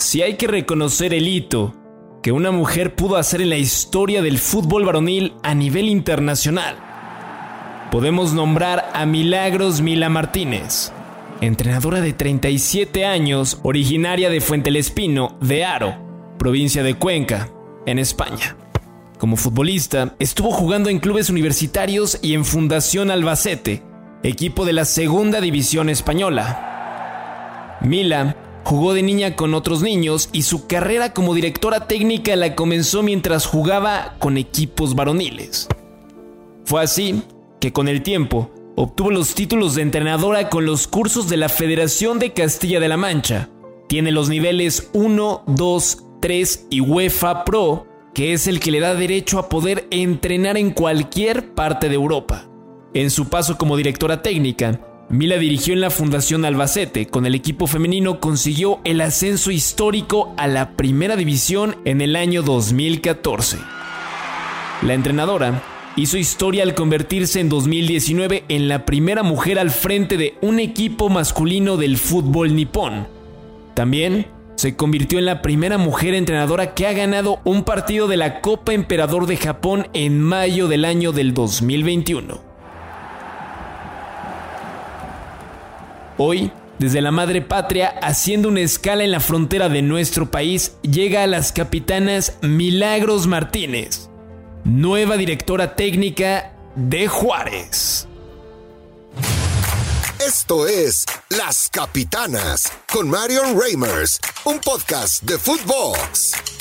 si hay que reconocer el hito que una mujer pudo hacer en la historia del fútbol varonil a nivel internacional, podemos nombrar a Milagros Mila Martínez, entrenadora de 37 años, originaria de Fuentelespino, de Aro, provincia de Cuenca, en España. Como futbolista, estuvo jugando en clubes universitarios y en Fundación Albacete, equipo de la Segunda División Española. Mila jugó de niña con otros niños y su carrera como directora técnica la comenzó mientras jugaba con equipos varoniles. Fue así que con el tiempo obtuvo los títulos de entrenadora con los cursos de la Federación de Castilla de la Mancha. Tiene los niveles 1, 2, 3 y UEFA Pro que es el que le da derecho a poder entrenar en cualquier parte de Europa. En su paso como directora técnica, Mila dirigió en la Fundación Albacete. Con el equipo femenino consiguió el ascenso histórico a la primera división en el año 2014. La entrenadora hizo historia al convertirse en 2019 en la primera mujer al frente de un equipo masculino del fútbol nipón. También se convirtió en la primera mujer entrenadora que ha ganado un partido de la Copa Emperador de Japón en mayo del año del 2021. Hoy, desde la madre patria, haciendo una escala en la frontera de nuestro país, llega a las capitanas Milagros Martínez, nueva directora técnica de Juárez. Esto es Las Capitanas con Marion Reimers, un podcast de Footbox.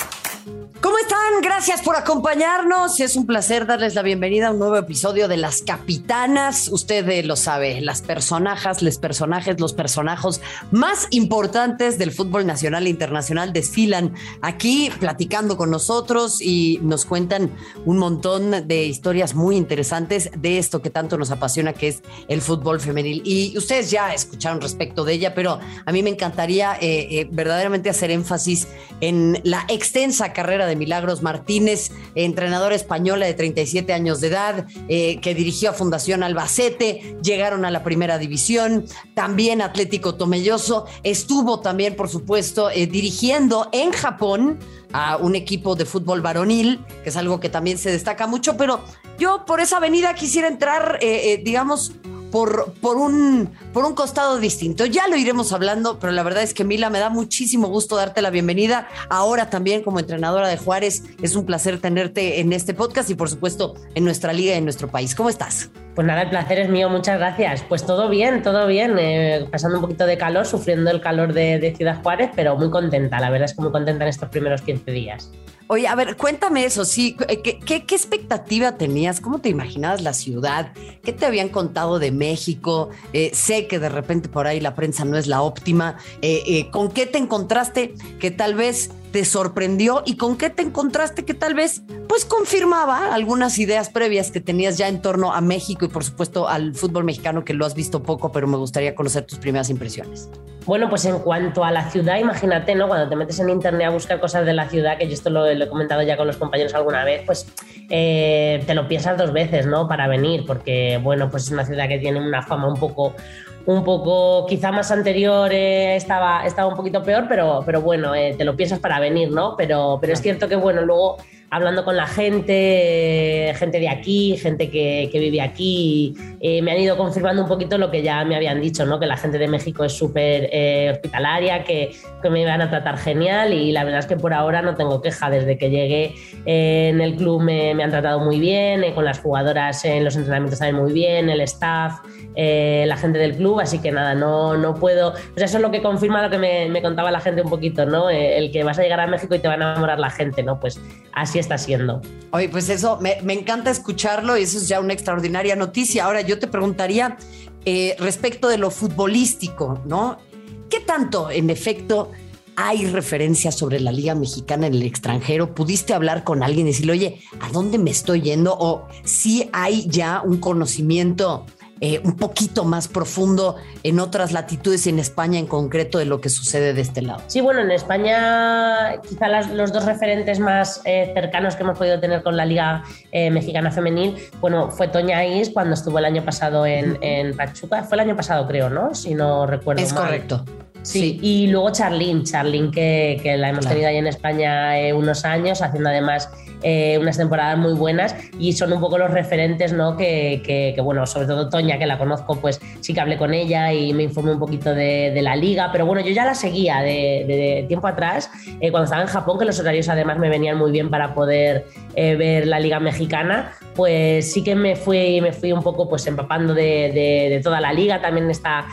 ¿Cómo están? Gracias por acompañarnos. Es un placer darles la bienvenida a un nuevo episodio de Las Capitanas. Usted lo sabe, las personajes, los personajes, los personajes más importantes del fútbol nacional e internacional desfilan aquí platicando con nosotros y nos cuentan un montón de historias muy interesantes de esto que tanto nos apasiona, que es el fútbol femenil. Y ustedes ya escucharon respecto de ella, pero a mí me encantaría eh, eh, verdaderamente hacer énfasis en la extensa carrera de Milagros Martínez, entrenadora española de 37 años de edad, eh, que dirigió a Fundación Albacete, llegaron a la primera división, también Atlético Tomelloso, estuvo también, por supuesto, eh, dirigiendo en Japón a un equipo de fútbol varonil, que es algo que también se destaca mucho, pero yo por esa avenida quisiera entrar, eh, digamos, por, por, un, por un costado distinto. Ya lo iremos hablando, pero la verdad es que Mila, me da muchísimo gusto darte la bienvenida. Ahora también como entrenadora de Juárez, es un placer tenerte en este podcast y por supuesto en nuestra liga y en nuestro país. ¿Cómo estás? Pues nada, el placer es mío, muchas gracias. Pues todo bien, todo bien, eh, pasando un poquito de calor, sufriendo el calor de, de Ciudad Juárez, pero muy contenta, la verdad es que muy contenta en estos primeros 15 días. Oye, a ver, cuéntame eso, sí, ¿qué, qué, expectativa tenías? ¿Cómo te imaginabas la ciudad? ¿Qué te habían contado de México? Eh, sé que de repente por ahí la prensa no es la óptima. Eh, eh, ¿Con qué te encontraste que tal vez te sorprendió y con qué te encontraste que tal vez pues confirmaba algunas ideas previas que tenías ya en torno a México y por supuesto al fútbol mexicano que lo has visto poco, pero me gustaría conocer tus primeras impresiones. Bueno, pues en cuanto a la ciudad, imagínate, ¿no? Cuando te metes en internet a buscar cosas de la ciudad, que yo esto lo, he comentado ya con los compañeros alguna vez, pues eh, te lo piensas dos veces, ¿no? Para venir, porque, bueno, pues es una ciudad que tiene una fama un poco, un poco, quizá más anterior eh, estaba, estaba un poquito peor, pero, pero bueno, eh, te lo piensas para venir, ¿no? Pero, pero es cierto que, bueno, luego hablando con la gente, gente de aquí, gente que, vive aquí, eh, me han ido confirmando un poquito lo que ya me habían dicho, ¿no? que la gente de México es súper eh, hospitalaria, que, me van a tratar genial y la verdad es que por ahora no tengo queja. Desde que llegué eh, en el club me, han tratado muy bien, con las jugadoras en los entrenamientos también muy bien, el staff, la gente del club, así que nada, no, no puedo... Pues eso es lo que confirma lo que me, me contaba la gente un poquito, ¿no? el que vas a llegar a México y te va a enamorar la gente, ¿no? Pues así está siendo. Oye, pues eso, me, encanta escucharlo y eso es ya una extraordinaria noticia. Ahora yo te preguntaría eh, respecto de lo futbolístico, ¿no? ¿Qué tanto, en efecto, hay referencias sobre la Liga Mexicana en el extranjero? ¿Pudiste hablar con alguien y decirle, oye, ¿a dónde me estoy yendo? ¿O si hay ya un conocimiento eh, un poquito más profundo en otras latitudes y en España en concreto de lo que sucede de este lado. Sí, bueno, en España quizá los dos referentes más eh, cercanos que hemos podido tener con la Liga eh, Mexicana Femenil, bueno, fue Toña Is cuando estuvo el año pasado en, Pachuca, fue el año pasado creo, ¿no? Si no recuerdo es correcto. Sí, y luego Charlene, Charlene que, que la hemos tenido ahí en España unos años, haciendo además eh, unas temporadas muy buenas y son un poco los referentes, ¿no? Que, que, bueno, sobre todo Toña, que la conozco, pues sí que hablé con ella y me informé un poquito de, de la liga, pero bueno, yo ya la seguía de, de tiempo atrás, eh, cuando estaba en Japón, que los horarios además me venían muy bien para poder ver la liga mexicana, pues sí que me fui, me fui un poco pues empapando de, toda la liga, también está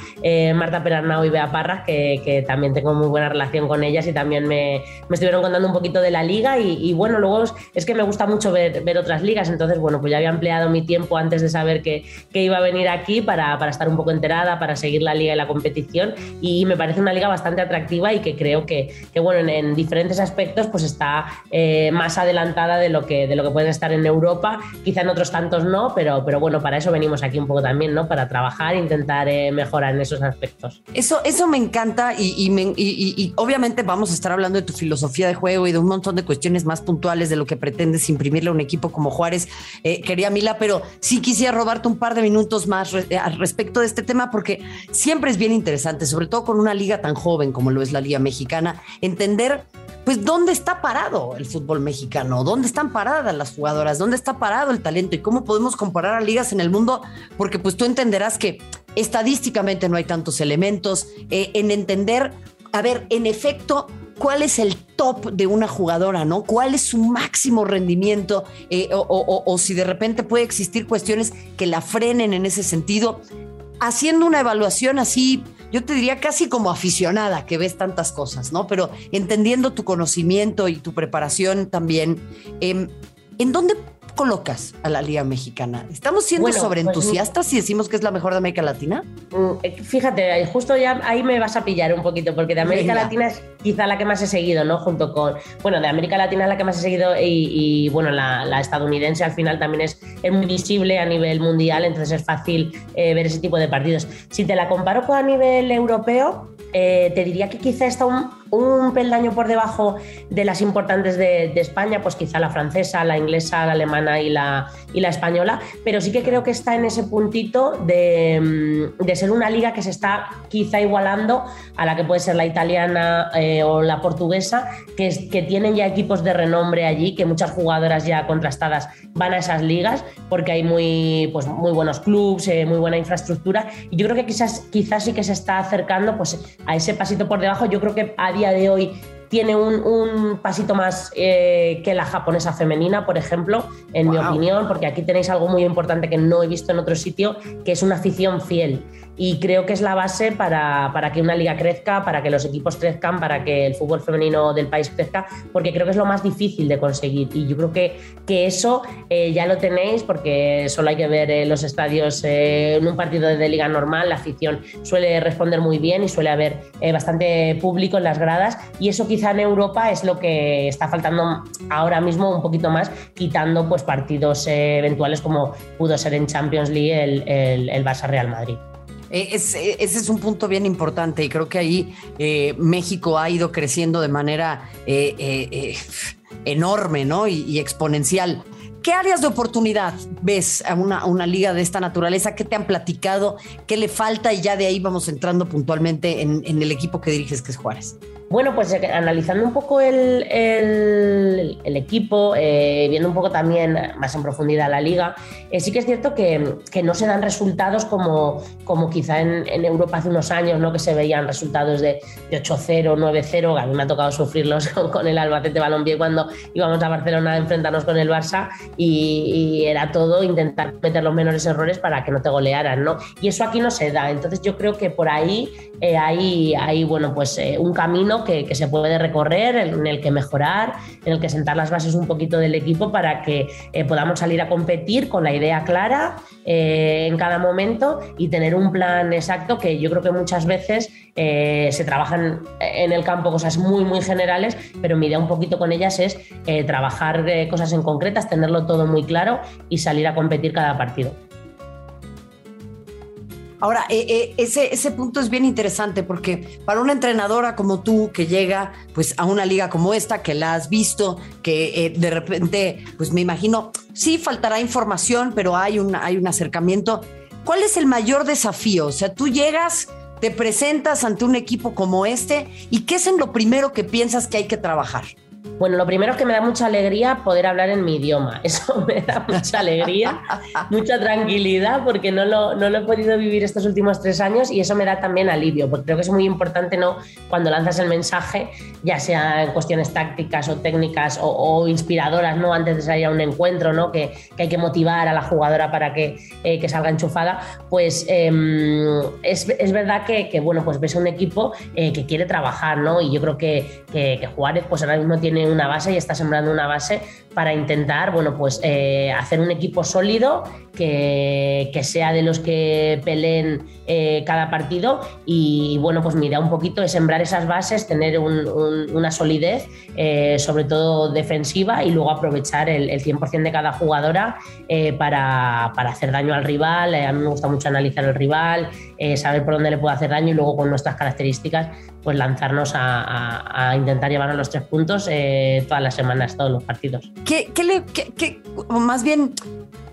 Marta Perarnau y Bea Parras, que que, también tengo muy buena relación con ellas y también me, me estuvieron contando un poquito de la liga y, bueno, luego es que me gusta mucho ver, otras ligas, entonces bueno, pues ya había empleado mi tiempo antes de saber que, que iba a venir aquí para, para, estar un poco enterada, para seguir la liga y la competición y me parece una liga bastante atractiva y que creo que, que bueno, en, diferentes aspectos pues está eh, más adelantada de lo, que, de lo que pueden estar en Europa, quizá en otros tantos no, pero, pero bueno, para eso venimos aquí un poco también, ¿no? Para trabajar e intentar eh, mejorar en esos aspectos. Eso, eso me encanta y, obviamente vamos a estar hablando de tu filosofía de juego y de un montón de cuestiones más puntuales de lo que pretendes imprimirle a un equipo como Juárez, eh, quería Mila, pero sí quisiera robarte un par de minutos más eh, al respecto de este tema porque siempre es bien interesante, sobre todo con una liga tan joven como lo es la Liga Mexicana, entender pues dónde está parado el fútbol mexicano, dónde están paradas las jugadoras, dónde está parado el talento y cómo podemos comparar a ligas en el mundo, porque pues tú entenderás que estadísticamente no hay tantos elementos, eh, en entender, a ver, en efecto, cuál es el top de una jugadora, ¿no? ¿Cuál es su máximo rendimiento? Eh, o, si de repente puede existir cuestiones que la frenen en ese sentido. Haciendo una evaluación así, yo te diría casi como aficionada, que ves tantas cosas, ¿no? Pero entendiendo tu conocimiento y tu preparación también, em, ¿en dónde colocas a la Liga Mexicana? ¿Estamos siendo sobreentusiastas pues, si decimos que es la mejor de América Latina? Mm, eh, fíjate, justo ya ahí me vas a pillar un poquito, porque de América Latina es quizá la que más he seguido, ¿no? Junto con, bueno, de América Latina es la que más he seguido y, bueno, la, estadounidense al final también es, muy visible a nivel mundial, entonces es fácil eh, ver ese tipo de partidos. Si te la comparo con a nivel europeo, eh, te diría que quizá está un, un, peldaño por debajo de las importantes de, España, pues quizá la francesa, la inglesa, la alemana y la, y la española, pero sí que creo que está en ese puntito de, mm, ser una liga que se está quizá igualando a la que puede ser la italiana eh, o la portuguesa, que, que tienen ya equipos de renombre allí, que muchas jugadoras ya contrastadas van a esas ligas, porque hay muy, pues, muy buenos clubes, eh, muy buena infraestructura, y yo creo que quizás, quizás sí que se está acercando pues, a ese pasito por debajo. Yo creo que a día de hoy tiene un, pasito más eh, que la japonesa femenina, por ejemplo, en mi opinión, porque aquí tenéis algo muy importante que no he visto en otro sitio, que es una afición fiel. Y creo que es la base para, para, que una liga crezca, para que los equipos crezcan, para que el fútbol femenino del país crezca, porque creo que es lo más difícil de conseguir. Y yo creo que, que eso eh, ya lo tenéis porque solo hay que ver eh, los estadios eh, en un partido de liga normal, la afición suele responder muy bien y suele haber bastante público en las gradas y eso quizá en Europa es lo que está faltando ahora mismo un poquito más, quitando pues partidos eventuales como pudo ser en Champions League el, el, el Barça Real Madrid. Eh, ese es un punto bien importante y creo que ahí eh, México ha ido creciendo de manera eh, enorme ¿no? y, exponencial. ¿Qué áreas de oportunidad ves a una, liga de esta naturaleza? ¿Qué te han platicado? ¿Qué le falta? Y ya de ahí vamos entrando puntualmente en, en el equipo que diriges, que es Juárez. Bueno, pues eh, analizando un poco el, equipo, eh, viendo un poco también más en profundidad la liga, eh, sí que es cierto que, no se dan resultados como, como quizá en, Europa hace unos años, ¿no? que se veían resultados de, 8-0, 9-0, a mí me ha tocado sufrirlos con, el Albacete Balompié cuando íbamos a Barcelona a enfrentarnos con el Barça y, era todo intentar meter los menores errores para que no te golearan, ¿no? Y eso aquí no se da, entonces yo creo que por ahí hay, hay, bueno, pues un camino que, se puede recorrer, en el que mejorar, en el que sentar las bases un poquito del equipo para que eh, podamos salir a competir con la idea clara eh, en cada momento y tener un plan exacto que yo creo que muchas veces eh, se trabajan en el campo cosas muy, muy generales, pero mi idea un poquito con ellas es trabajar cosas en concretas, tenerlo todo muy claro y salir a competir cada partido. Ahora, eh, eh, ese, ese punto es bien interesante porque para una entrenadora como tú que llega pues a una liga como esta, que la has visto, que eh, de repente, pues me imagino, sí faltará información, pero hay un, hay un acercamiento. ¿Cuál es el mayor desafío? O sea, tú llegas te presentas ante un equipo como este y qué es en lo primero que piensas que hay que trabajar? Bueno, lo primero es que me da mucha alegría poder hablar en mi idioma. Eso me da mucha alegría, mucha tranquilidad, porque no lo, no lo, he podido vivir estos últimos tres años y eso me da también alivio, porque creo que es muy importante ¿no? cuando lanzas el mensaje, ya sea en cuestiones tácticas o técnicas o, inspiradoras, ¿no? antes de salir a un encuentro, ¿no? que, que hay que motivar a la jugadora para que, eh, que salga enchufada, pues eh, es, es, verdad que, que, bueno, pues ves un equipo eh, que quiere trabajar, ¿no? y yo creo que, que Juárez pues ahora mismo tiene una base y está sembrando una base para intentar, bueno, pues eh, hacer un equipo sólido que, sea de los que peleen eh, cada partido y, bueno, pues mira, un poquito de sembrar esas bases, tener una solidez, eh, sobre todo defensiva y luego aprovechar el, 100% de cada jugadora para, hacer daño al rival. a mí me gusta mucho analizar el rival, saber por dónde le puedo hacer daño y luego con nuestras características, pues lanzarnos a, a intentar llevarnos los tres puntos todas las semanas, todos los partidos. ¿Qué, más bien,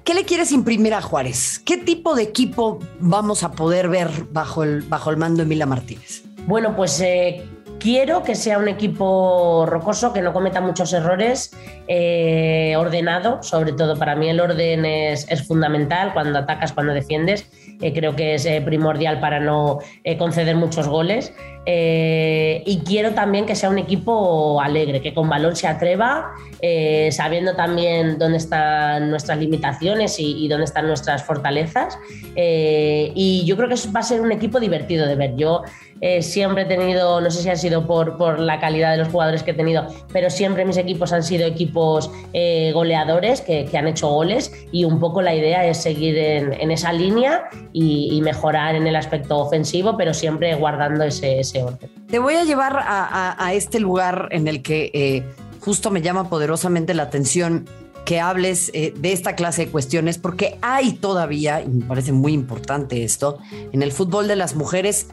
qué le quieres imprimir a Juárez? ¿Qué tipo de equipo vamos a poder ver bajo el, bajo el mando de Mila Martínez? Bueno, pues eh, quiero que sea un equipo rocoso, que no cometa muchos errores, eh, ordenado, sobre todo para mí el orden es, es fundamental cuando atacas, cuando defiendes eh, creo que es eh, primordial para no eh, conceder muchos goles. y quiero también que sea un equipo alegre, que con balón se atreva, sabiendo también dónde están nuestras limitaciones y, dónde están nuestras fortalezas. y yo creo que va a ser un equipo divertido de ver. Yo siempre he tenido, no sé si ha sido por, por, la calidad de los jugadores que he tenido, pero siempre mis equipos han sido equipos goleadores que, que, han hecho goles y un poco la idea es seguir en, en esa línea y, mejorar en el aspecto ofensivo, pero siempre guardando ese, ese orden. Te voy a llevar a, este lugar en el que eh, justo me llama poderosamente la atención que hables eh, de esta clase de cuestiones, porque hay todavía, y me parece muy importante esto, en el fútbol de las mujeres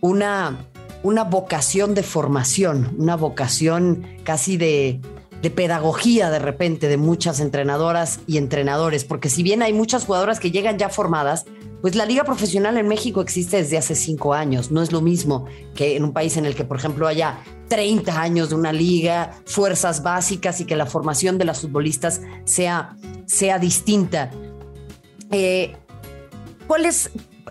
una, una vocación de formación, una vocación casi de, de pedagogía de repente de muchas entrenadoras y entrenadores, porque si bien hay muchas jugadoras que llegan ya formadas, pues la liga profesional en México existe desde hace cinco años. No es lo mismo que en un país en el que, por ejemplo, haya 30 años de una liga, fuerzas básicas y que la formación de las futbolistas sea, sea distinta. Eh, ¿Cuál es,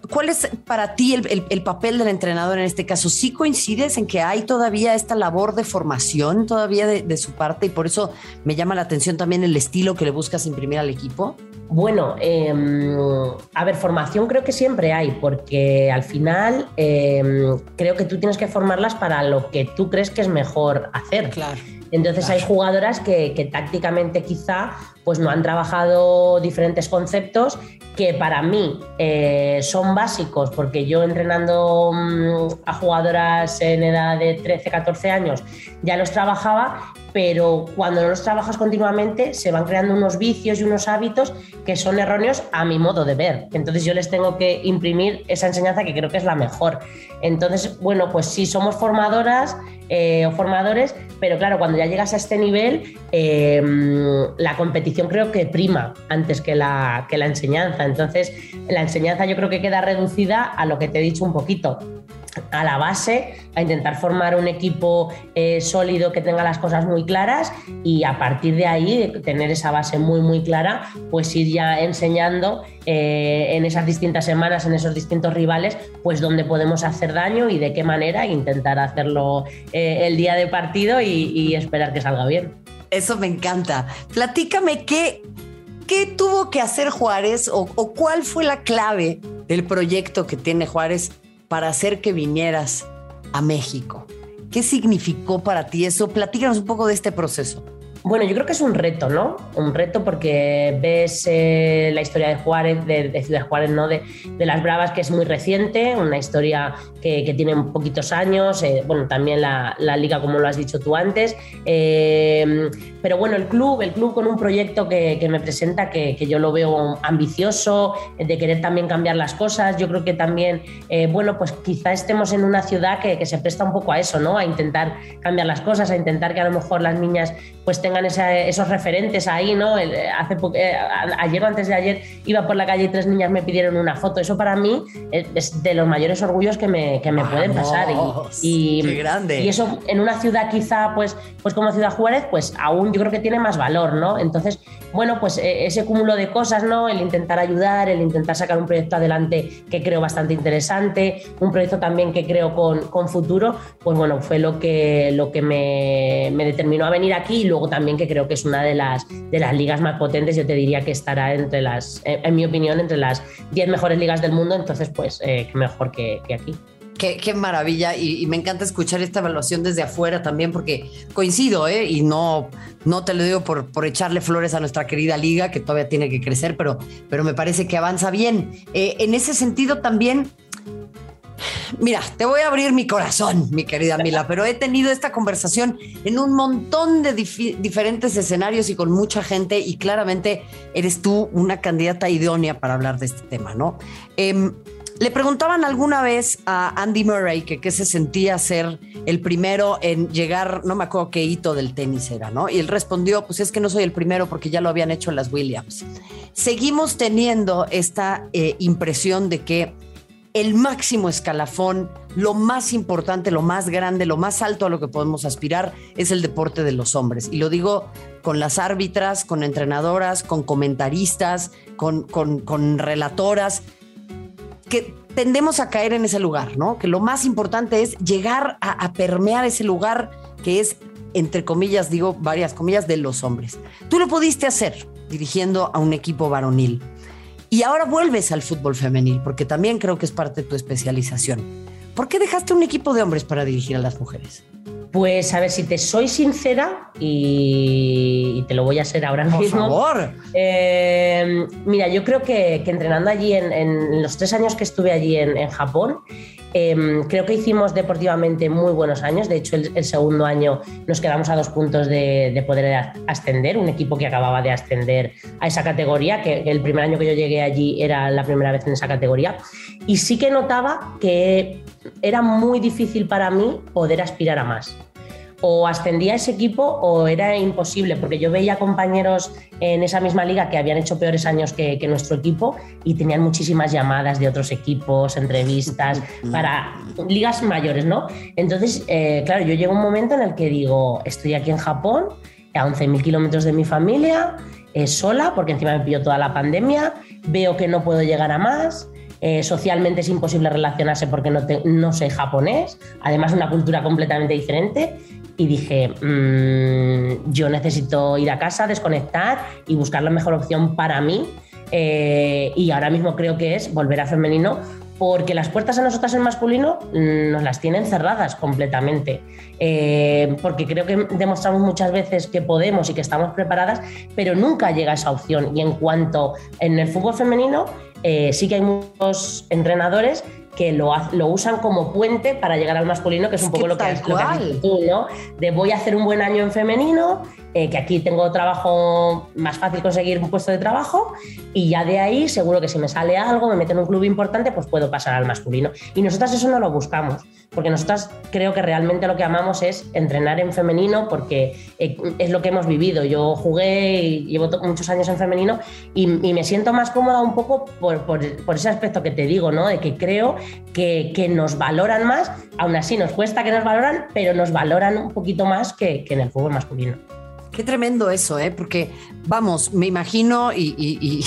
¿Cuál es para ti el, papel del entrenador en este caso? ¿Sí coincides en que hay todavía esta labor de formación todavía de, su parte y por eso me llama la atención también el estilo que le buscas imprimir al equipo? Bueno, em, a ver, formación creo que siempre hay, porque al final em, creo que tú tienes que formarlas para lo que tú crees que es mejor hacer. Claro. Entonces hay jugadoras que, tácticamente quizá pues no han trabajado diferentes conceptos que para mí eh, son básicos, porque yo entrenando mm, a jugadoras en edad de 13, 14 años ya los trabajaba, pero cuando no los trabajas continuamente se van creando unos vicios y unos hábitos que son erróneos a mi modo de ver. Entonces yo les tengo que imprimir esa enseñanza que creo que es la mejor. Entonces, bueno, pues sí, somos formadoras eh, o formadores, pero claro, cuando ya llegas a este nivel, eh, la creo que prima antes que la, enseñanza. Entonces, la enseñanza yo creo que queda reducida a lo que te he dicho un poquito a la base, a intentar formar un equipo eh, sólido que tenga las cosas muy claras y a partir de ahí, tener esa base muy, muy clara, pues ir ya enseñando eh, en esas distintas semanas, en esos distintos rivales, pues dónde podemos hacer daño y de qué manera, intentar hacerlo eh, el día de partido y, esperar que salga bien. Eso me encanta. Platícame qué, qué tuvo que hacer Juárez o cuál fue la clave del proyecto que tiene Juárez para hacer que vinieras a México. ¿Qué significó para ti eso? Platícanos un poco de este proceso. Bueno, yo creo que es un reto, ¿no? Un reto porque ves eh, la historia de Juárez, de, Ciudad Juárez, ¿no? De, las Bravas, que es muy reciente, una historia que, tiene poquitos años, eh, bueno, también la, liga, como lo has dicho tú antes. Eh, pero bueno, el club, el club con un proyecto que, me presenta, que, yo lo veo ambicioso, de querer también cambiar las cosas. Yo creo que también, bueno, pues quizá estemos en una ciudad que, se presta un poco a eso, ¿no? A intentar cambiar las cosas, a intentar que a lo mejor las niñas pues tengan esos referentes ahí, ¿no? Hace eh, ayer o antes de ayer iba por la calle y tres niñas me pidieron una foto. Eso para mí es de los mayores orgullos que me, que me pueden pasar. Y, qué grande. y eso en una ciudad quizá, pues, pues como Ciudad Juárez, pues aún yo creo que tiene más valor, ¿no? Entonces, bueno, pues ese cúmulo de cosas, ¿no? El intentar ayudar, el intentar sacar un proyecto adelante que creo bastante interesante, un proyecto también que creo con, con futuro, pues bueno, fue lo que, lo que me, me, determinó a venir aquí y luego también que creo que es una de las, de las ligas más potentes, yo te diría que estará entre las, en mi opinión, entre las 10 mejores ligas del mundo, entonces pues eh, mejor que, que aquí. Qué, maravilla y, me encanta escuchar esta evaluación desde afuera también porque coincido, ¿eh? Y no, no te lo digo por, por echarle flores a nuestra querida liga que todavía tiene que crecer, pero, pero me parece que avanza bien. Eh, en ese sentido también... Mira, te voy a abrir mi corazón, mi querida Mila, pero he tenido esta conversación en un montón de diferentes escenarios y con mucha gente y claramente eres tú una candidata idónea para hablar de este tema, ¿no? Eh, le preguntaban alguna vez a Andy Murray que qué se sentía ser el primero en llegar, no me acuerdo qué hito del tenis era, ¿no? Y él respondió, pues es que no soy el primero porque ya lo habían hecho las Williams. Seguimos teniendo esta eh, impresión de que el máximo escalafón, lo más importante, lo más grande, lo más alto a lo que podemos aspirar es el deporte de los hombres. Y lo digo con las árbitras, con entrenadoras, con comentaristas, con, con, con relatoras que tendemos a caer en ese lugar, ¿no? Que lo más importante es llegar a, permear ese lugar que es, entre comillas, digo varias comillas, de los hombres. Tú lo pudiste hacer dirigiendo a un equipo varonil. Y ahora vuelves al fútbol femenil, porque también creo que es parte de tu especialización. ¿Por qué dejaste un equipo de hombres para dirigir a las mujeres? Pues a ver, si te soy sincera, y, te lo voy a hacer ahora mismo. Por favor. Eh, mira, yo creo que, entrenando allí, en, los tres años que estuve allí en, Japón, em, creo que hicimos deportivamente muy buenos años. De hecho, el, segundo año nos quedamos a dos puntos de, poder ascender, un equipo que acababa de ascender a esa categoría, que el primer año que yo llegué allí era la primera vez en esa categoría. Y sí que notaba que era muy difícil para mí poder aspirar a más. O ascendía ese equipo o era imposible, porque yo veía compañeros en esa misma liga que habían hecho peores años que, nuestro equipo y tenían muchísimas llamadas de otros equipos, entrevistas, para ligas mayores, ¿no? Entonces, eh, claro, yo llego a un momento en el que digo, estoy aquí en Japón, a 11.000 kilómetros de mi familia, eh, sola, porque encima me pilló toda la pandemia, veo que no puedo llegar a más, eh, socialmente es imposible relacionarse porque no, no sé japonés, además una cultura completamente diferente. Y dije, mm, yo necesito ir a casa, desconectar y buscar la mejor opción para mí. Eh, y ahora mismo creo que es volver a femenino porque las puertas a nosotras en masculino mm, nos las tienen cerradas completamente. Eh, porque creo que demostramos muchas veces que podemos y que estamos preparadas, pero nunca llega esa opción. Y en cuanto en el fútbol femenino, eh, sí que hay muchos entrenadores que lo, lo, usan como puente para llegar al masculino, que es un poco lo que, has tú, ¿no? De voy a hacer un buen año en femenino, eh, que aquí tengo trabajo más fácil conseguir un puesto de trabajo, y ya de ahí seguro que si me sale algo, me meto en un club importante, pues puedo pasar al masculino. Y nosotras eso no lo buscamos, porque nosotras creo que realmente lo que amamos es entrenar en femenino, porque eh, es lo que hemos vivido. Yo jugué y llevo muchos años en femenino y, me siento más cómoda un poco por, ese aspecto que te digo, ¿no? De que creo que, nos valoran más, aún así nos cuesta que nos valoran, pero nos valoran un poquito más que, en el fútbol masculino. Qué tremendo eso, ¿eh? Porque, vamos, me imagino y,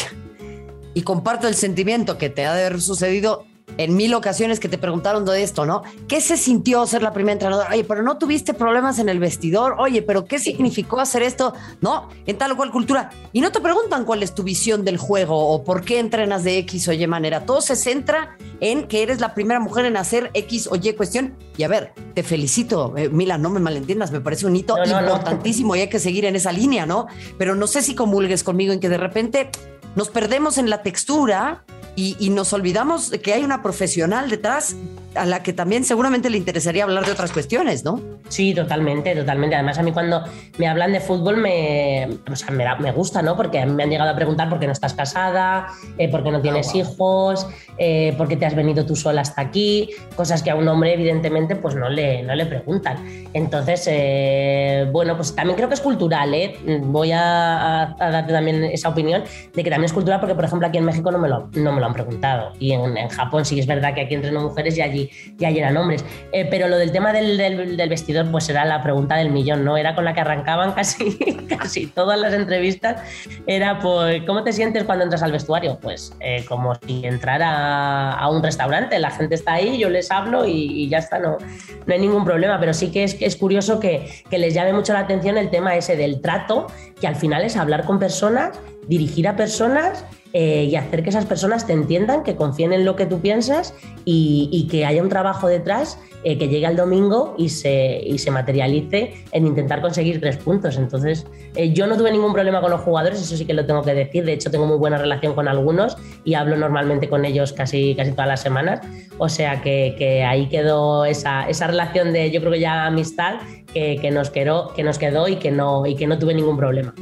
y comparto el sentimiento que te ha de haber sucedido en mil ocasiones que te preguntaron de esto, ¿no? ¿Qué se sintió ser la primera entrenadora? Oye, pero no tuviste problemas en el vestidor. Oye, pero ¿qué significó hacer esto? No, en tal o cual cultura. Y no te preguntan cuál es tu visión del juego o por qué entrenas de X o Y manera. Todo se centra en que eres la primera mujer en hacer X o Y cuestión. Y a ver, te felicito, eh, Mila, no me malentiendas, me parece un hito importantísimo y hay que seguir en esa línea, ¿no? Pero no sé si comulgues conmigo en que de repente nos perdemos en la textura y, nos olvidamos de que hay una profesional detrás a la que también seguramente le interesaría hablar de otras cuestiones, ¿no? Sí, totalmente, totalmente. Además, a mí cuando me hablan de fútbol me, o sea, me, gusta, ¿no? Porque a mí me han llegado a preguntar por qué no estás casada, eh, por qué no tienes ah, hijos, eh, por qué te has venido tú sola hasta aquí, cosas que a un hombre evidentemente pues no le, no le preguntan. Entonces, eh, bueno, pues también creo que es cultural, ¿eh? Voy a, darte también esa opinión de que también es cultural porque, por ejemplo, aquí en México no me lo, no me lo han preguntado y en, en Japón sí es verdad que aquí entrenan mujeres y allí ya llenan hombres. pero lo del tema del, vestidor pues era la pregunta del millón, ¿no? Era con la que arrancaban casi, casi todas las entrevistas. Era, pues, ¿cómo te sientes cuando entras al vestuario? Pues eh, como si entrara a un restaurante, la gente está ahí, yo les hablo y, ya está, no, no hay ningún problema. Pero sí que es, es curioso que, que les llame mucho la atención el tema ese del trato, que al final es hablar con personas, dirigir a personas eh, y hacer que esas personas te entiendan, que confíen en lo que tú piensas y, que haya un trabajo detrás eh, que llegue al domingo y se, y se, materialice en intentar conseguir tres puntos. Entonces, eh, yo no tuve ningún problema con los jugadores, eso sí que lo tengo que decir. De hecho, tengo muy buena relación con algunos y hablo normalmente con ellos casi, casi todas las semanas. O sea que, que ahí quedó esa, esa, relación de, yo creo que ya amistad que, que, nos, quedó, que nos quedó y que no, y que no tuve ningún problema.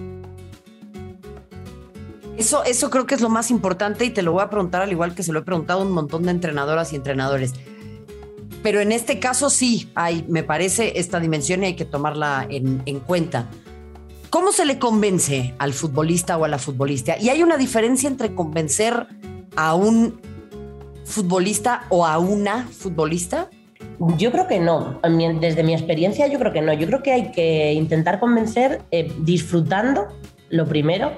Eso, eso creo que es lo más importante y te lo voy a preguntar al igual que se lo he preguntado a un montón de entrenadoras y entrenadores. Pero en este caso sí hay, me parece, esta dimensión y hay que tomarla en, en cuenta. ¿Cómo se le convence al futbolista o a la futbolista? Y hay una diferencia entre convencer a un futbolista o a una futbolista. Yo creo que no. Desde mi experiencia, yo creo que no. Yo creo que hay que intentar convencer eh, disfrutando, lo primero,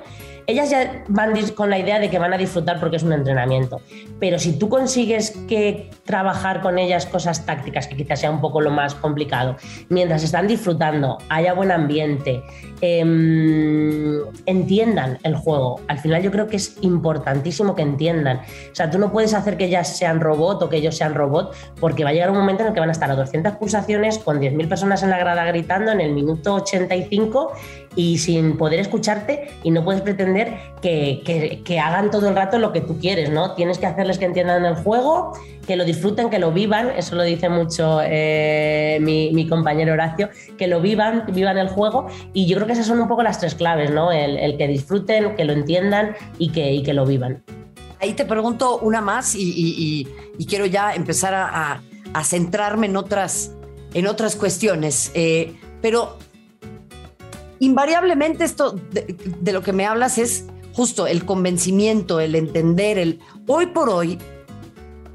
ellas ya van con la idea de que van a disfrutar porque es un entrenamiento. Pero si tú consigues que trabajar con ellas cosas tácticas, que quizás sea un poco lo más complicado, mientras están disfrutando, haya buen ambiente, em, entiendan el juego. Al final yo creo que es importantísimo que entiendan. O sea, tú no puedes hacer que ellas sean robot o que ellos sean robot porque va a llegar un momento en el que van a estar a 200 pulsaciones con 10.000 personas en la grada gritando en el minuto 85 y sin poder escucharte y no puedes pretender que, que, hagan todo el rato lo que tú quieres, ¿no? Tienes que hacerles que entiendan el juego, que lo disfruten, que lo vivan, eso lo dice mucho eh, mi, compañero Horacio, que lo vivan, vivan el juego y yo creo que esas son un poco las tres claves, ¿no? El, que disfruten, que lo entiendan y que, y que lo vivan. Ahí te pregunto una más y, quiero ya empezar a, centrarme en otras, en otras cuestiones, eh, pero invariablemente esto de, lo que me hablas es justo el convencimiento, el entender, el hoy por hoy.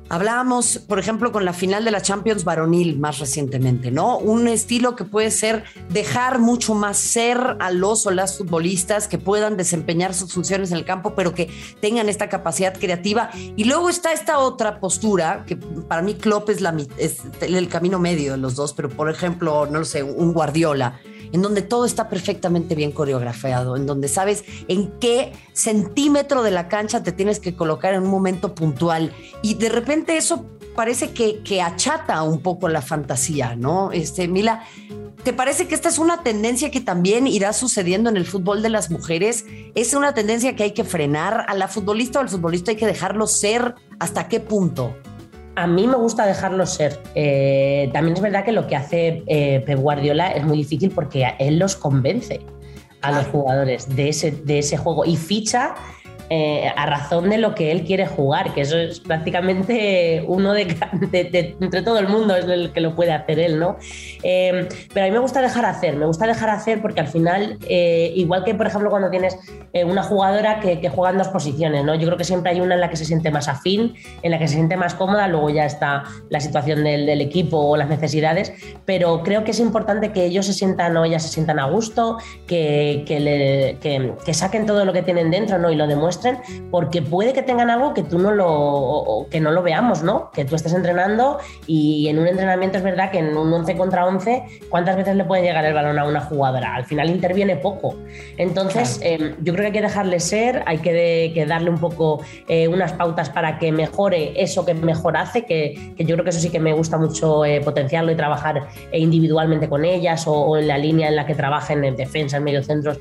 Hablábamos, por ejemplo, con la final de la Champions varonil más recientemente, ¿no? Un estilo que puede ser dejar mucho más ser a los o las futbolistas que puedan desempeñar sus funciones en el campo, pero que tengan esta capacidad creativa. Y luego está esta otra postura, que para mí Klopp es, la, es el camino medio de los dos, pero por ejemplo, no lo sé, un Guardiola en donde todo está perfectamente bien coreografiado, en donde sabes en qué centímetro de la cancha te tienes que colocar en un momento puntual. Y de repente eso parece que, que achata un poco la fantasía, ¿no? Este, Mila, ¿te parece que esta es una tendencia que también irá sucediendo en el fútbol de las mujeres? ¿Es una tendencia que hay que frenar? ¿A la futbolista o al futbolista hay que dejarlo ser? ¿Hasta qué punto? a mí me gusta dejarlo ser. Eh, también es verdad que lo que hace eh, Pep Guardiola es muy difícil porque él los convence a los jugadores de ese, de ese juego y ficha eh, a razón de lo que él quiere jugar, que eso es prácticamente uno de, entre todo el mundo es el que lo puede hacer él, ¿no? Eh, pero a mí me gusta dejar hacer, me gusta dejar hacer porque al final, eh, igual que por ejemplo cuando tienes una jugadora que, juega en dos posiciones, ¿no? Yo creo que siempre hay una en la que se siente más afín, en la que se siente más cómoda, luego ya está la situación del, equipo o las necesidades, pero creo que es importante que ellos se sientan o ellas se sientan a gusto, que, que saquen todo lo que tienen dentro, ¿no? Y lo demuestren porque puede que tengan algo que tú no lo, que no lo veamos, ¿no? Que tú estés entrenando y en un entrenamiento es verdad que en un 11 contra 11, ¿cuántas veces le puede llegar el balón a una jugadora? Al final interviene poco. Entonces, em, yo creo que hay que dejarle ser, hay que, darle un poco eh, unas pautas para que mejore eso que mejor hace, que, yo creo que eso sí que me gusta mucho eh, potenciarlo y trabajar eh, individualmente con ellas o, en la línea en la que trabajen en defensa, en mediocentros,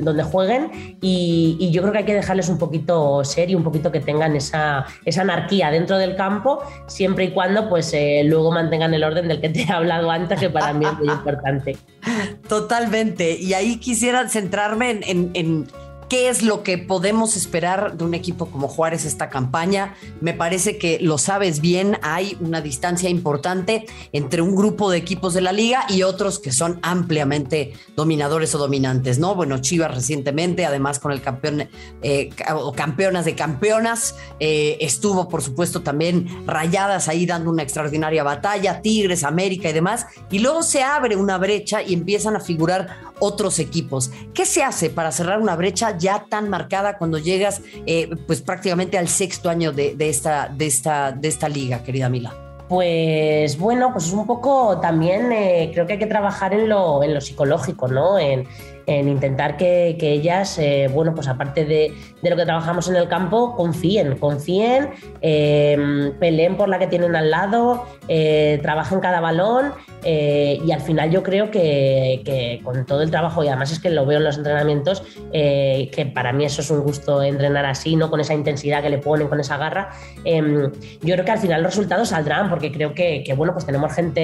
donde jueguen. Y, y yo creo que hay que dejarles un poquito ser y un poquito que tengan esa, esa anarquía dentro del campo, siempre y cuando pues eh, luego mantengan el orden del que te he hablado antes, que para mí es muy importante. Totalmente. Y ahí quisiera centrarme en ¿Qué es lo que podemos esperar de un equipo como Juárez esta campaña? Me parece que lo sabes bien, hay una distancia importante entre un grupo de equipos de la liga y otros que son ampliamente dominadores o dominantes, ¿no? Bueno, Chivas recientemente, además con el campeón eh, o campeonas de campeonas, eh, estuvo por supuesto también rayadas ahí dando una extraordinaria batalla, Tigres, América y demás, y luego se abre una brecha y empiezan a figurar otros equipos. ¿Qué se hace para cerrar una brecha? Ya tan marcada cuando llegas eh, pues prácticamente al sexto año de, esta, de, esta, de esta liga, querida Mila? Pues bueno, pues es un poco también eh, creo que hay que trabajar en lo, en lo psicológico, ¿no? En, en intentar que, ellas, eh, bueno, pues aparte de, lo que trabajamos en el campo, confíen, confíen, em, peleen por la que tienen al lado, eh, trabajen cada balón eh, y al final yo creo que, con todo el trabajo, y además es que lo veo en los entrenamientos, que para mí eso es un gusto entrenar así, ¿no? Con esa intensidad que le ponen, con esa garra, em, yo creo que al final los resultados saldrán porque creo que, bueno, pues tenemos gente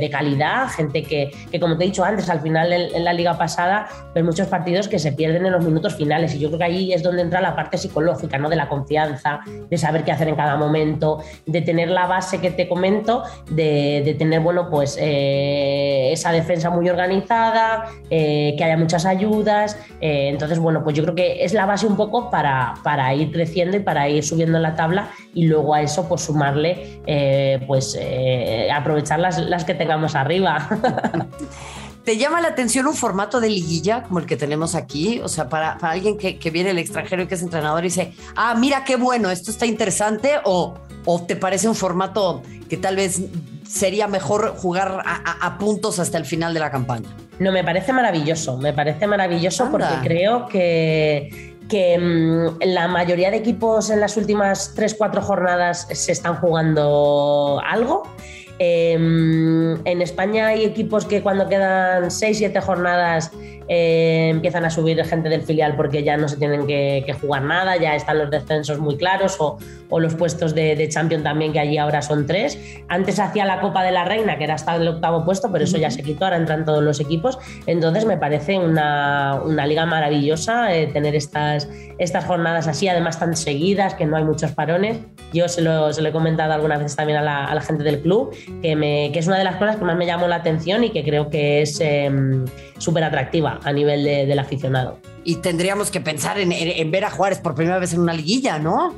de calidad, gente que, como te he dicho antes, al final en la liga pasada, pero muchos partidos que se pierden en los minutos finales y yo creo que ahí es donde entra la parte psicológica, ¿no? De la confianza, de saber qué hacer en cada momento, de tener la base que te comento, de, tener, bueno, pues eh, esa defensa muy organizada, eh, que haya muchas ayudas. Eh, entonces, bueno, pues yo creo que es la base un poco para, para ir creciendo y para ir subiendo la tabla y luego a eso pues sumarle, pues aprovechar las, las que tengamos arriba. ¿Te llama la atención un formato de liguilla como el que tenemos aquí? O sea, para, alguien que, viene del extranjero y que es entrenador y dice, ah, mira qué bueno, esto está interesante, o, o te parece un formato que tal vez sería mejor jugar a, puntos hasta el final de la campaña? No, me parece maravilloso, me parece maravilloso porque creo que, que mm, la mayoría de equipos en las últimas 3-4 jornadas se están jugando algo Em, en España hay equipos que cuando quedan 6-7 jornadas eh, empiezan a subir gente del filial porque ya no se tienen que, jugar nada, ya están los descensos muy claros o, los puestos de, de, Champion también, que allí ahora son tres. Antes hacía la Copa de la Reina, que era hasta el octavo puesto, pero eso ya se quitó, ahora entran todos los equipos. Entonces me parece una, liga maravillosa eh, tener estas, estas jornadas así, además tan seguidas, que no hay muchos parones. Yo se lo, he comentado algunas veces también a la, gente del club, que, me, que, es una de las cosas que más me llamó la atención y que creo que es em, súper atractiva a nivel del aficionado y tendríamos que pensar en, ver a Juárez por primera vez en una liguilla, ¿no?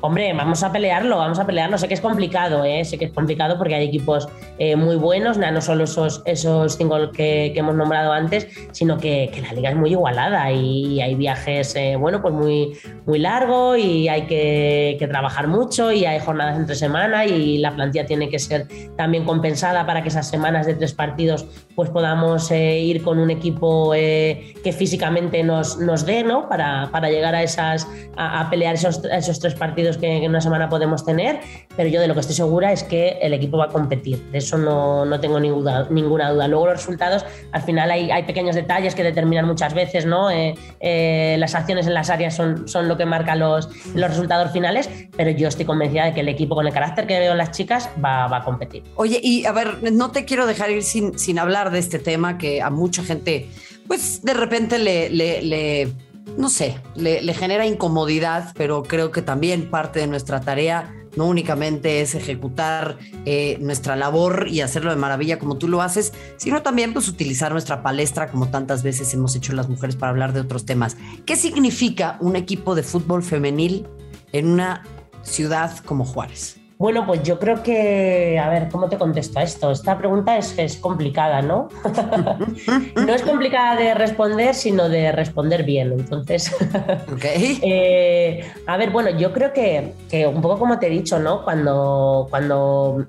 Hombre, vamos a pelearlo, vamos a pelearlo. Sé que es complicado, ¿eh? sé que es complicado porque hay equipos eh, muy buenos, no solo esos, esos cinco que, hemos nombrado antes, sino que, la liga es muy igualada y hay viajes, eh, bueno, pues muy, muy largos y hay que, trabajar mucho y hay jornadas entre semana y la plantilla tiene que ser también compensada para que esas semanas de tres partidos pues podamos eh, ir con un equipo que físicamente nos nos, dé, ¿no? Para, llegar a esas, a, pelear esos, esos, tres partidos que, en una semana podemos tener, pero yo de lo que estoy segura es que el equipo va a competir, de eso no, no tengo ninguna, ninguna duda. Luego los resultados, al final hay, hay pequeños detalles que determinan muchas veces, ¿no? Eh, eh, las acciones en las áreas son, son lo que marca los, los resultados finales, pero yo estoy convencida de que el equipo con el carácter que veo en las chicas va, va a competir. Oye, y a ver, no te quiero dejar ir sin, sin hablar de este tema que a mucha gente pues de repente le, le, no sé, le, genera incomodidad, pero creo que también parte de nuestra tarea no únicamente es ejecutar eh, nuestra labor y hacerlo de maravilla como tú lo haces, sino también pues utilizar nuestra palestra como tantas veces hemos hecho las mujeres para hablar de otros temas. ¿Qué significa un equipo de fútbol femenil en una ciudad como Juárez? Bueno, pues yo creo que, a ver, ¿cómo te contesto a esto? Esta pregunta es, es complicada, ¿no? no es complicada de responder, sino de responder bien. Entonces, okay. Eh, a ver, bueno, yo creo que, un poco como te he dicho, ¿no? Cuando, cuando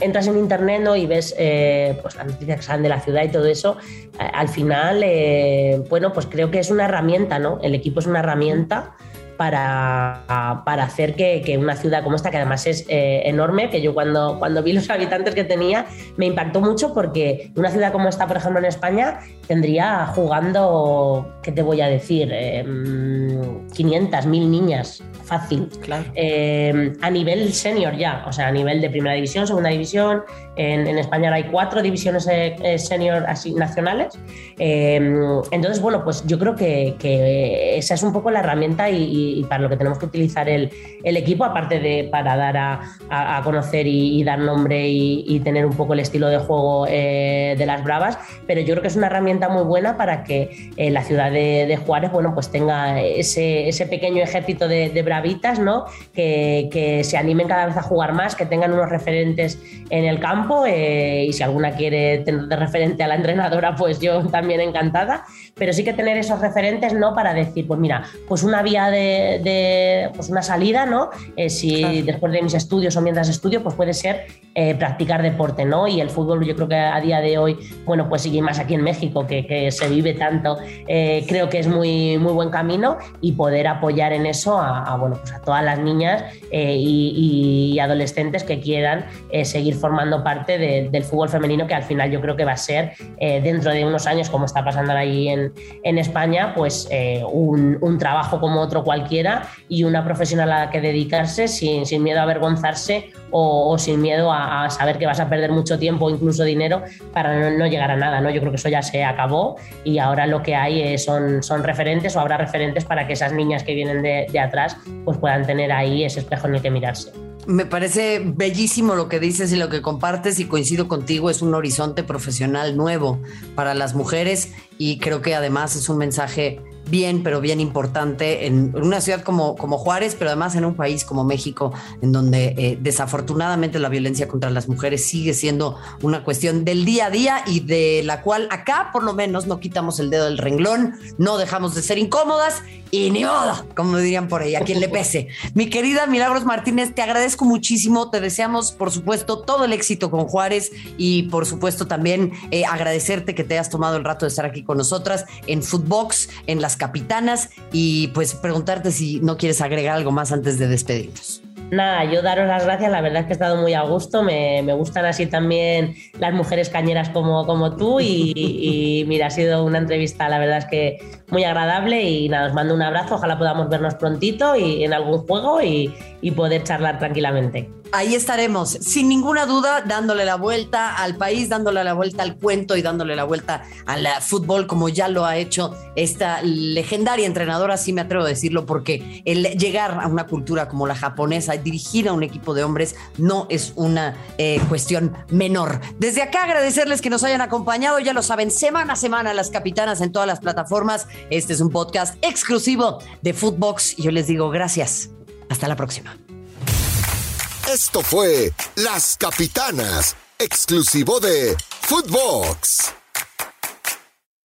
entras en internet ¿no? y ves eh, pues las noticias que salen de la ciudad y todo eso, al final, eh, bueno, pues creo que es una herramienta, ¿no? El equipo es una herramienta para, para hacer que, que, una ciudad como esta, que además es eh, enorme, que yo cuando, cuando vi los habitantes que tenía me impactó mucho porque una ciudad como esta, por ejemplo, en España, tendría jugando, ¿qué te voy a decir? 500, em, 1000 niñas, fácil. Claro. Eh, a nivel senior ya, o sea, a nivel de primera división, segunda división. En, España hay cuatro divisiones eh, senior así, nacionales. Em, entonces, bueno, pues yo creo que, esa es un poco la herramienta y, para lo que tenemos que utilizar el, equipo, aparte de para dar a, conocer y, dar nombre y, tener un poco el estilo de juego eh, de las Bravas, pero yo creo que es una herramienta muy buena para que eh, la ciudad de, Juárez, bueno, pues tenga ese, pequeño ejército de, de bravitas, ¿no? Que, que, se animen cada vez a jugar más, que tengan unos referentes en el campo eh, y si alguna quiere tener de referente a la entrenadora, pues yo también encantada, pero sí que tener esos referentes, ¿no? Para decir, pues mira, pues una vía de, de pues una salida, ¿no? Eh, si claro. después de mis estudios o mientras estudio, pues puede ser eh, practicar deporte, ¿no? Y el fútbol yo creo que a día de hoy, bueno, pues sigue más aquí en México, que, que se vive tanto, eh, creo que es muy, muy buen camino y poder apoyar en eso a, a bueno, pues a todas las niñas y, y, adolescentes que quieran seguir formando parte de, del fútbol femenino, que al final yo creo que va a ser eh, dentro de unos años, como está pasando ahí en, en España, pues un, un, trabajo como otro cualquiera y una profesional a la que dedicarse sin, sin miedo a avergonzarse o, sin miedo a, saber que vas a perder mucho tiempo o incluso dinero para no, llegar a nada, ¿no? Yo creo que eso ya se acabó y ahora lo que hay son, son referentes o habrá referentes para que esas niñas que vienen de, de atrás pues puedan tener ahí ese espejo en el que mirarse. Me parece bellísimo lo que dices y lo que compartes y coincido contigo, es un horizonte profesional nuevo para las mujeres y creo que además es un mensaje bien, pero bien importante en una ciudad como, como Juárez, pero además en un país como México, en donde eh, desafortunadamente la violencia contra las mujeres sigue siendo una cuestión del día a día y de la cual acá por lo menos no quitamos el dedo del renglón, no dejamos de ser incómodas y ni modo, como dirían por ahí, a quien le pese. Mi querida Milagros Martínez, te agradezco muchísimo, te deseamos por supuesto todo el éxito con Juárez y por supuesto también eh, agradecerte que te hayas tomado el rato de estar aquí con nosotras en Footbox, en las capitanas y pues preguntarte si no quieres agregar algo más antes de despedirnos. Nada, yo daros las gracias, la verdad es que he estado muy a gusto, me, gustan así también las mujeres cañeras como, como tú y, mira, ha sido una entrevista, la verdad es que muy agradable y nada, os mando un abrazo, ojalá podamos vernos prontito y en algún juego y poder charlar tranquilamente. Ahí estaremos, sin ninguna duda, dándole la vuelta al país, dándole la vuelta al cuento y dándole la vuelta al fútbol, como ya lo ha hecho esta legendaria entrenadora, sí me atrevo a decirlo, porque el llegar a una cultura como la japonesa, dirigir a un equipo de hombres, no es una eh, cuestión menor. Desde acá agradecerles que nos hayan acompañado, ya lo saben, semana a semana las capitanas en todas las plataformas. Este es un podcast exclusivo de Footbox yo les digo gracias. Hasta la próxima. Esto fue Las Capitanas, exclusivo de Footbox.